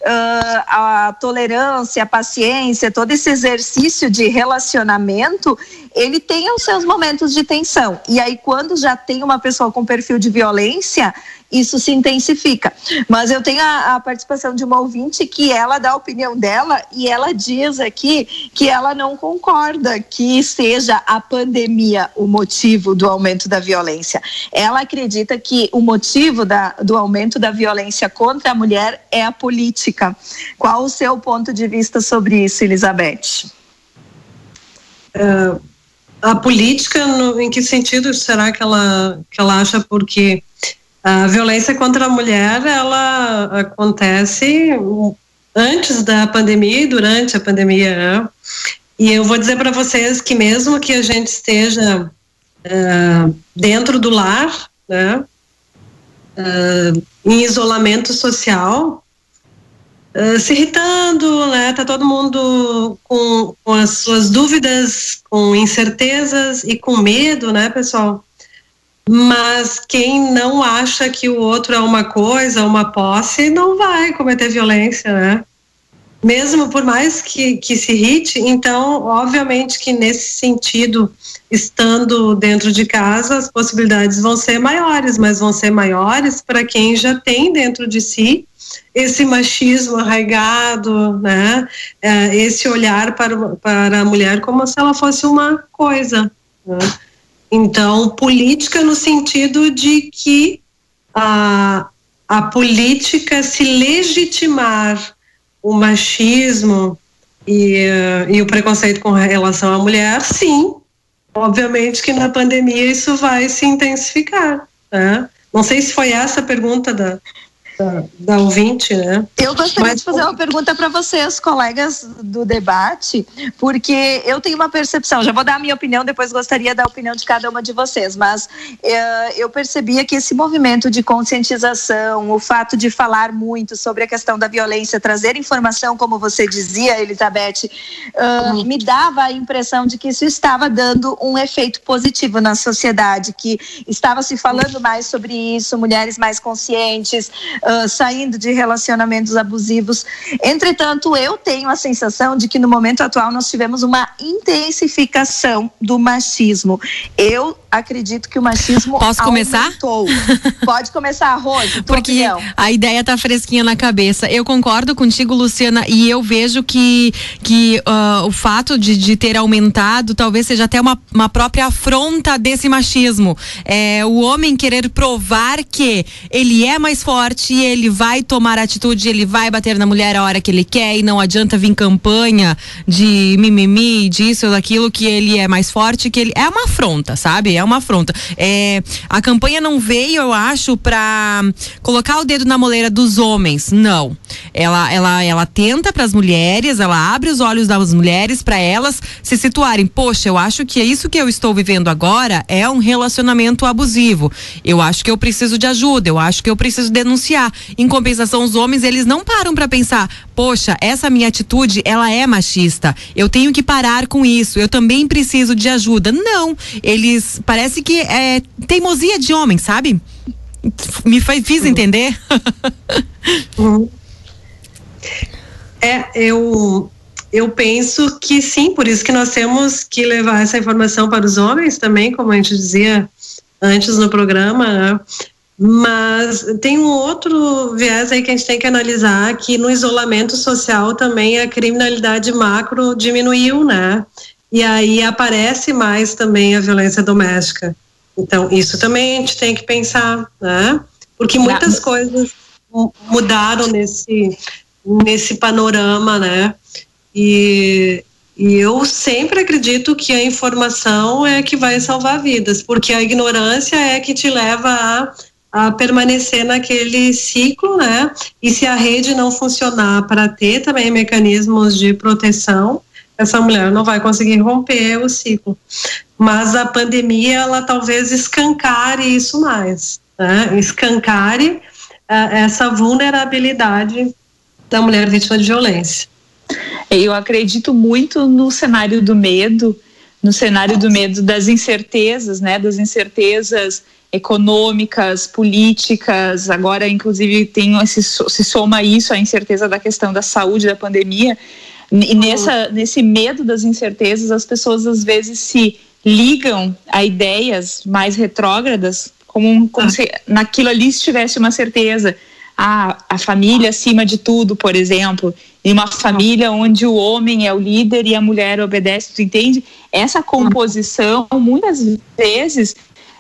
a tolerância, a paciência, todo esse exercício de relacionamento, ele tenha os seus momentos de tensão. E aí, quando já tem uma pessoa com perfil de violência, isso se intensifica. Mas eu tenho a, a, participação de uma ouvinte que ela dá a opinião dela e ela diz aqui que ela não concorda que seja a pandemia o motivo do aumento da violência. Ela acredita que o motivo da, do aumento da violência contra a mulher é a política. Qual o seu ponto de vista sobre isso, Elizabeth? Uh, a política, no, em que sentido será que ela, que ela acha? Porque a violência contra a mulher, ela acontece antes da pandemia e durante a pandemia, né? E eu vou dizer para vocês que mesmo que a gente esteja uh, dentro do lar, né, uh, em isolamento social, uh, se irritando, né, tá todo mundo com, com as suas dúvidas, com incertezas e com medo, né, pessoal? Mas quem não acha que o outro é uma coisa, uma posse, não vai cometer violência, né? Mesmo por mais que, que se irrite, então, obviamente que nesse sentido, estando dentro de casa, as possibilidades vão ser maiores, mas vão ser maiores para quem já tem dentro de si esse machismo arraigado, né? É, esse olhar para, para a mulher como se ela fosse uma coisa. Né? Então, política no sentido de que a, a política se legitimar o machismo e, uh, e o preconceito com relação à mulher, sim. Obviamente que na pandemia isso vai se intensificar. Né? Não sei se foi essa a pergunta da, da, da ouvinte, né? Eu gostaria Mas, de fazer uma pergunta para vocês, colegas do debate, porque eu tenho uma percepção, já vou dar a minha opinião, depois gostaria da opinião de cada uma de vocês, mas uh, eu percebia que esse movimento de conscientização, o fato de falar muito sobre a questão da violência, trazer informação, como você dizia, Elizabeth, uh, uhum. me dava a impressão de que isso estava dando um efeito positivo na sociedade, que estava se falando mais sobre isso, mulheres mais conscientes, uh, saindo de relacionamentos abusivos. Entretanto, eu tenho a sensação de que no momento atual nós tivemos uma intensificação do machismo. Eu acredito que o machismo Posso começar? <laughs> Pode começar, Rose. Porque opinião. a ideia tá fresquinha na cabeça. Eu concordo contigo, Luciana, e eu vejo que, que uh, o fato de, de ter aumentado talvez seja até uma, uma própria afronta desse machismo. É, o homem querer provar que ele é mais forte, ele vai tomar atitude, ele vai bater na mulher a hora que ele quer e não adianta vir campanha de mimimi, disso ou daquilo, que ele é mais forte, que ele. É uma afronta, sabe? É uma afronta. É, a campanha não veio, eu acho, para colocar o dedo na moleira dos homens. Não. Ela, ela, ela tenta para as mulheres, ela abre os olhos das mulheres para elas se situarem. Poxa, eu acho que é isso que eu estou vivendo agora é um relacionamento abusivo. Eu acho que eu preciso de ajuda, eu acho que eu preciso denunciar. Em compensação, os homens, eles não param para pensar, poxa, essa minha atitude, ela é machista. Eu tenho que parar com isso. Eu também preciso de ajuda. Não, eles parece que é teimosia de homem, sabe? Me faz, fiz uhum. entender? uhum. É, eu eu penso que sim, por isso que nós temos que levar essa informação para os homens também, como a gente dizia antes no programa, né? Mas tem um outro viés aí que a gente tem que analisar, que no isolamento social também a criminalidade macro diminuiu, né? E aí aparece mais também a violência doméstica. Então, isso também a gente tem que pensar, né? Porque muitas coisas mudaram nesse, nesse panorama, né? E, e eu sempre acredito que a informação é que vai salvar vidas, porque a ignorância é que te leva a a permanecer naquele ciclo, né? E se a rede não funcionar para ter também mecanismos de proteção, essa mulher não vai conseguir romper o ciclo. Mas a pandemia, ela talvez escancare isso mais, né? Escancare uh, essa vulnerabilidade da mulher vítima de violência. Eu acredito muito no cenário do medo, no cenário do medo das incertezas, né? Das incertezas econômicas, políticas, agora inclusive tem esse, se soma isso a incerteza da questão da saúde da pandemia e uhum. nessa nesse medo das incertezas as pessoas às vezes se ligam a ideias mais retrógradas como, como ah. se naquilo ali estivesse uma certeza a, a família acima de tudo, por exemplo, em uma família onde o homem é o líder e a mulher obedece, tu entende? Essa composição muitas vezes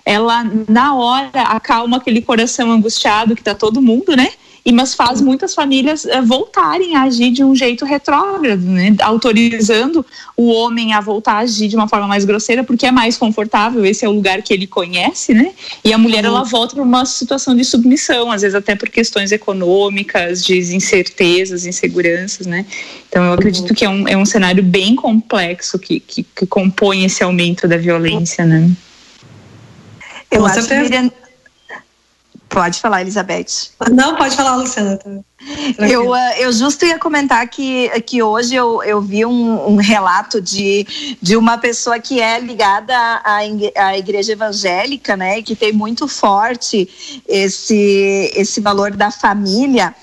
ela na hora acalma aquele coração angustiado que está todo mundo, né? E mas faz muitas famílias uh, voltarem a agir de um jeito retrógrado, né? Autorizando o homem a voltar a agir de uma forma mais grosseira, porque é mais confortável, esse é o lugar que ele conhece, né? E a mulher ela volta para uma situação de submissão, às vezes até por questões econômicas, de incertezas, inseguranças, né? Então eu acredito que é um, é um cenário bem complexo que, que, que compõe esse aumento da violência, né? Eu Com acho certeza. que Miriam... Pode falar, Elizabeth. Não, pode falar, Luciana. Eu, eh, eu justo ia comentar que, que hoje eu, eu vi um, um relato de, de uma pessoa que é ligada à, à igreja evangélica, né, que tem muito forte esse, esse valor da família.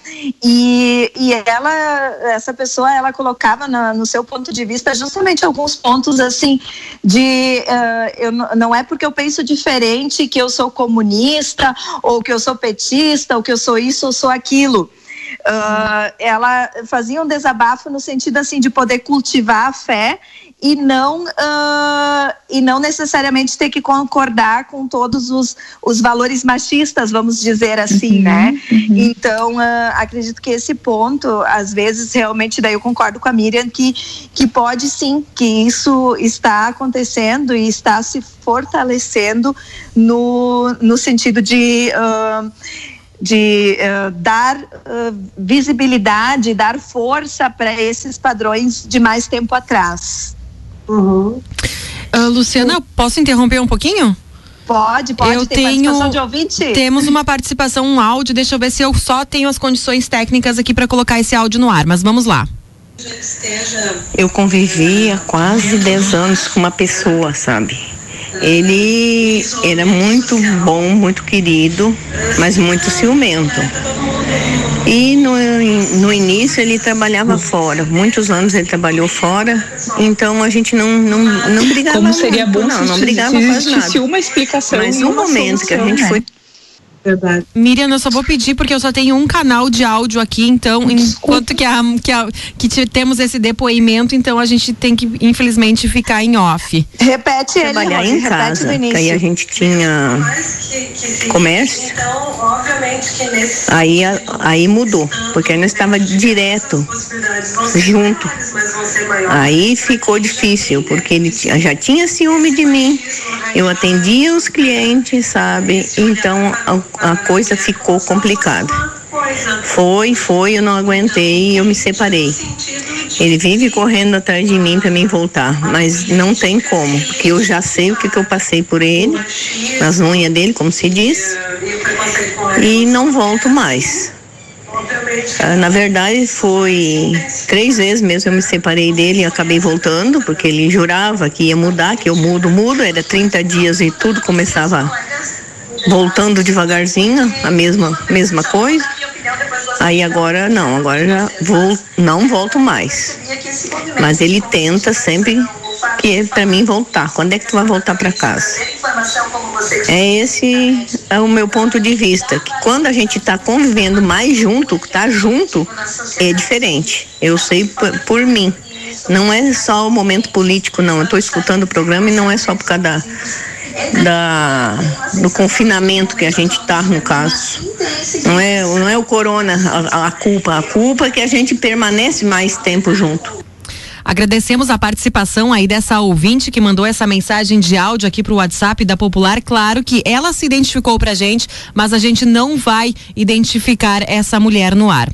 E, e ela, essa pessoa, ela colocava na, no seu ponto de vista justamente alguns pontos assim de uh, eu, não é porque eu penso diferente que eu sou comunista, ou que eu sou petista, ou que eu sou isso ou sou aquilo. Uh, ela fazia um desabafo no sentido assim de poder cultivar a fé e não uh, e não necessariamente ter que concordar com todos os, os valores machistas, vamos dizer assim, uhum, né? Uhum. Então uh, acredito que esse ponto, às vezes realmente daí eu concordo com a Miriam que que pode sim, que isso está acontecendo e está se fortalecendo no, no sentido de uh, de uh, dar uh, visibilidade, dar força para esses padrões de mais tempo atrás. Uhum. Uh, Luciana, posso interromper um pouquinho? Pode, pode. Eu Tem tenho, participação de ouvinte? Temos uma participação, um áudio. Deixa eu ver se eu só tenho as condições técnicas aqui para colocar esse áudio no ar, mas vamos lá. Eu convivi há quase 10 anos com uma pessoa, sabe? Ele era muito bom, muito querido, mas muito ciumento. E no, no início ele trabalhava fora, muitos anos ele trabalhou fora, então a gente não, não, não brigava Como seria muito, bom não, não brigava quase nada. uma explicação Mas no momento solução, que a gente né? foi Verdade. Miriam, eu só vou pedir porque eu só tenho um canal de áudio aqui, então enquanto que, a, que, a, que temos esse depoimento, então a gente tem que infelizmente ficar em off. Repete ele, Trabalhar em casa, aí a gente tinha comércio. Aí, aí mudou, porque aí nós estava direto junto. Aí ficou difícil, porque ele já tinha ciúme de mim. Eu atendia os clientes, sabe? Então a coisa ficou complicada. Foi, foi, eu não aguentei e eu me separei. Ele vive correndo atrás de mim para mim voltar, mas não tem como, porque eu já sei o que, que eu passei por ele, nas unhas dele, como se diz, e não volto mais. Ah, na verdade, foi três vezes mesmo eu me separei dele e acabei voltando, porque ele jurava que ia mudar, que eu mudo, mudo, era 30 dias e tudo começava voltando devagarzinho, a mesma, mesma coisa. Aí agora não, agora já vou, não volto mais. Mas ele tenta sempre que é para mim voltar. Quando é que tu vai voltar para casa? É esse é o meu ponto de vista, que quando a gente está convivendo mais junto, tá junto, é diferente. Eu sei por, por mim. Não é só o momento político, não. Eu estou escutando o programa e não é só por causa da, da, do confinamento que a gente está no caso. Não é, não é o corona a, a culpa. A culpa é que a gente permanece mais tempo junto. Agradecemos a participação aí dessa ouvinte que mandou essa mensagem de áudio aqui para o WhatsApp da Popular. Claro que ela se identificou pra gente, mas a gente não vai identificar essa mulher no ar.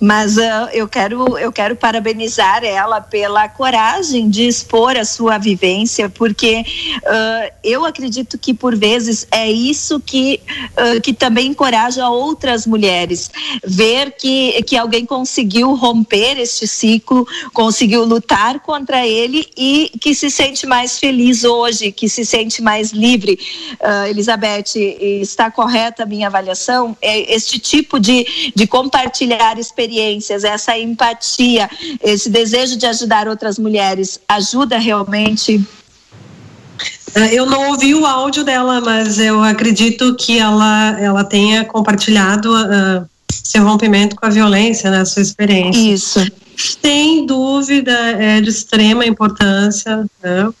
Mas uh, eu, quero, eu quero parabenizar ela pela coragem de expor a sua vivência, porque uh, eu acredito que por vezes é isso que, uh, que também encoraja outras mulheres. Ver que, que alguém conseguiu romper este ciclo, conseguiu lutar contra ele e que se sente mais feliz hoje, que se sente mais livre. Elizabeth, está correta a minha avaliação? É este tipo de, de compartilhar experiências experiências, essa empatia, esse desejo de ajudar outras mulheres, ajuda realmente? É, eu não ouvi o áudio dela, mas eu acredito que ela, ela tenha compartilhado uh, seu rompimento com a violência, né, sua experiência. Isso. Sem dúvida, é de extrema importância né, uh,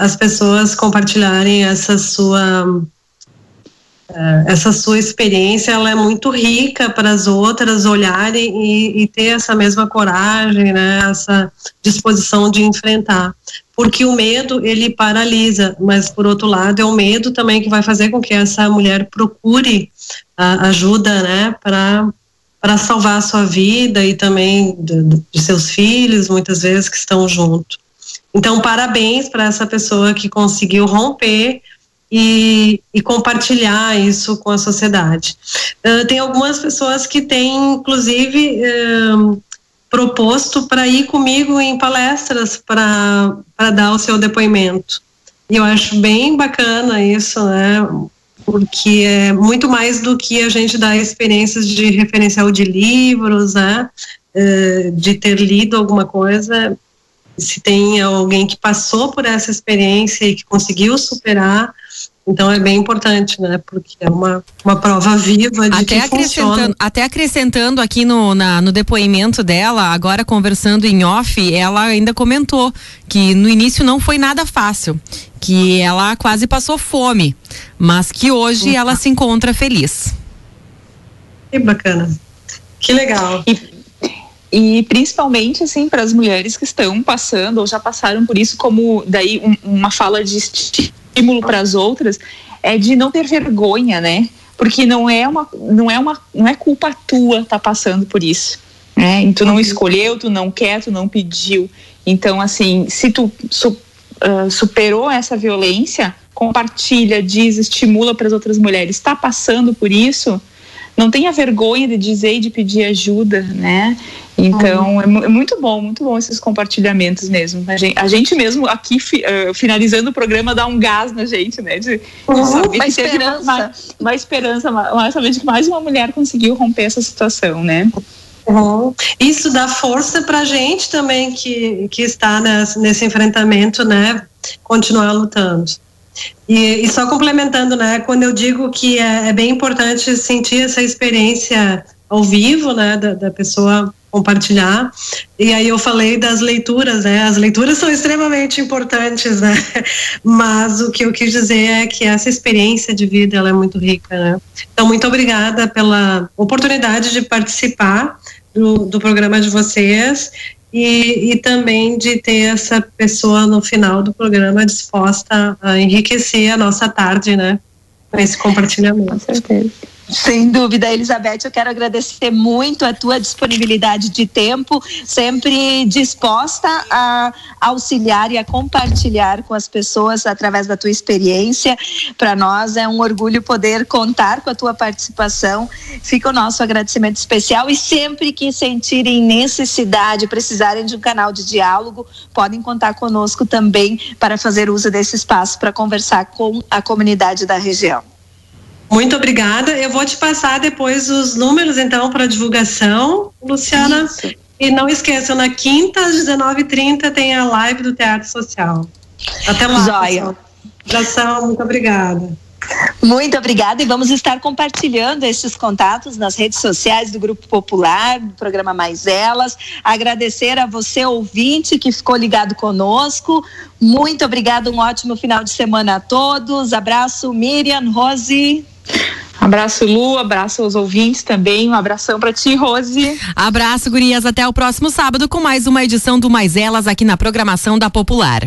as pessoas compartilharem essa sua essa sua experiência ela é muito rica para as outras olharem e, e, ter essa mesma coragem, né, essa disposição de enfrentar, porque o medo ele paralisa, mas por outro lado é o medo também que vai fazer com que essa mulher procure a ajuda, né, para para salvar a sua vida e também de, de seus filhos, muitas vezes que estão junto. Então, parabéns para essa pessoa que conseguiu romper e, e compartilhar isso com a sociedade. Uh, tem algumas pessoas que têm, inclusive, uh, proposto para ir comigo em palestras para dar o seu depoimento. E eu acho bem bacana isso, né? Porque é muito mais do que a gente dar experiências de referencial de livros, né? Uh, de ter lido alguma coisa. Se tem alguém que passou por essa experiência e que conseguiu superar, então é bem importante, né? Porque é uma, uma prova viva de até que funciona. Até acrescentando aqui no, na, no depoimento dela, agora conversando em off, ela ainda comentou que no início não foi nada fácil, que ela quase passou fome, mas que hoje uhum. ela se encontra feliz. Que bacana. Que legal. E, e principalmente assim para as mulheres que estão passando ou já passaram por isso como daí um, uma fala de estímulo para as outras é de não ter vergonha, né? Porque não é uma, não é uma, não é culpa tua estar tá passando por isso, né? E tu não uhum. escolheu, tu não quer, tu não pediu. Então, assim, se tu su, uh, superou essa violência, compartilha, diz, estimula para as outras mulheres. Está passando por isso? Não tenha vergonha de dizer e de pedir ajuda, né? Então, é, é, muito bom, muito bom esses compartilhamentos mesmo. A gente, a gente mesmo aqui, fi, uh, finalizando o programa, dá um gás na gente, né? De, de uhum, uma esperança. Uma, uma, esperança, uma, saber que mais uma mulher conseguiu romper essa situação, né? Uhum. Isso dá força para a gente também que, que está nesse, nesse enfrentamento, né? Continuar lutando. E, e, só complementando, né? Quando eu digo que é, é bem importante sentir essa experiência ao vivo, né? Da, da pessoa compartilhar. E aí eu falei das leituras, né? As leituras são extremamente importantes, né? <laughs> Mas o que eu quis dizer é que essa experiência de vida ela é muito rica, né? Então muito obrigada pela oportunidade de participar do, do programa de vocês e, e também de ter essa pessoa no final do programa disposta a enriquecer a nossa tarde, né? Com esse compartilhamento. Com certeza. Sem dúvida, Elizabeth, eu quero agradecer muito a tua disponibilidade de tempo, sempre disposta a auxiliar e a compartilhar com as pessoas através da tua experiência. Para nós é um orgulho poder contar com a tua participação. Fica o nosso agradecimento especial e sempre que sentirem necessidade, precisarem de um canal de diálogo, podem contar conosco também para fazer uso desse espaço para conversar com a comunidade da região. Muito obrigada. Eu vou te passar depois os números, então, para divulgação, Luciana. Isso. E não esqueçam, na quinta, às 19h30, tem a live do Teatro Social. Até lá. Joia. Abração, muito obrigada. Muito obrigada e vamos estar compartilhando esses contatos nas redes sociais do Grupo Popular, do programa Mais Elas. Agradecer a você, ouvinte, que ficou ligado conosco. Muito obrigada, um ótimo final de semana a todos. Abraço, Miriam, Rose. Abraço, Lu, abraço aos ouvintes também, um abração para ti, Rose. Abraço, gurias, até o próximo sábado com mais uma edição do Mais Elas aqui na programação da Popular.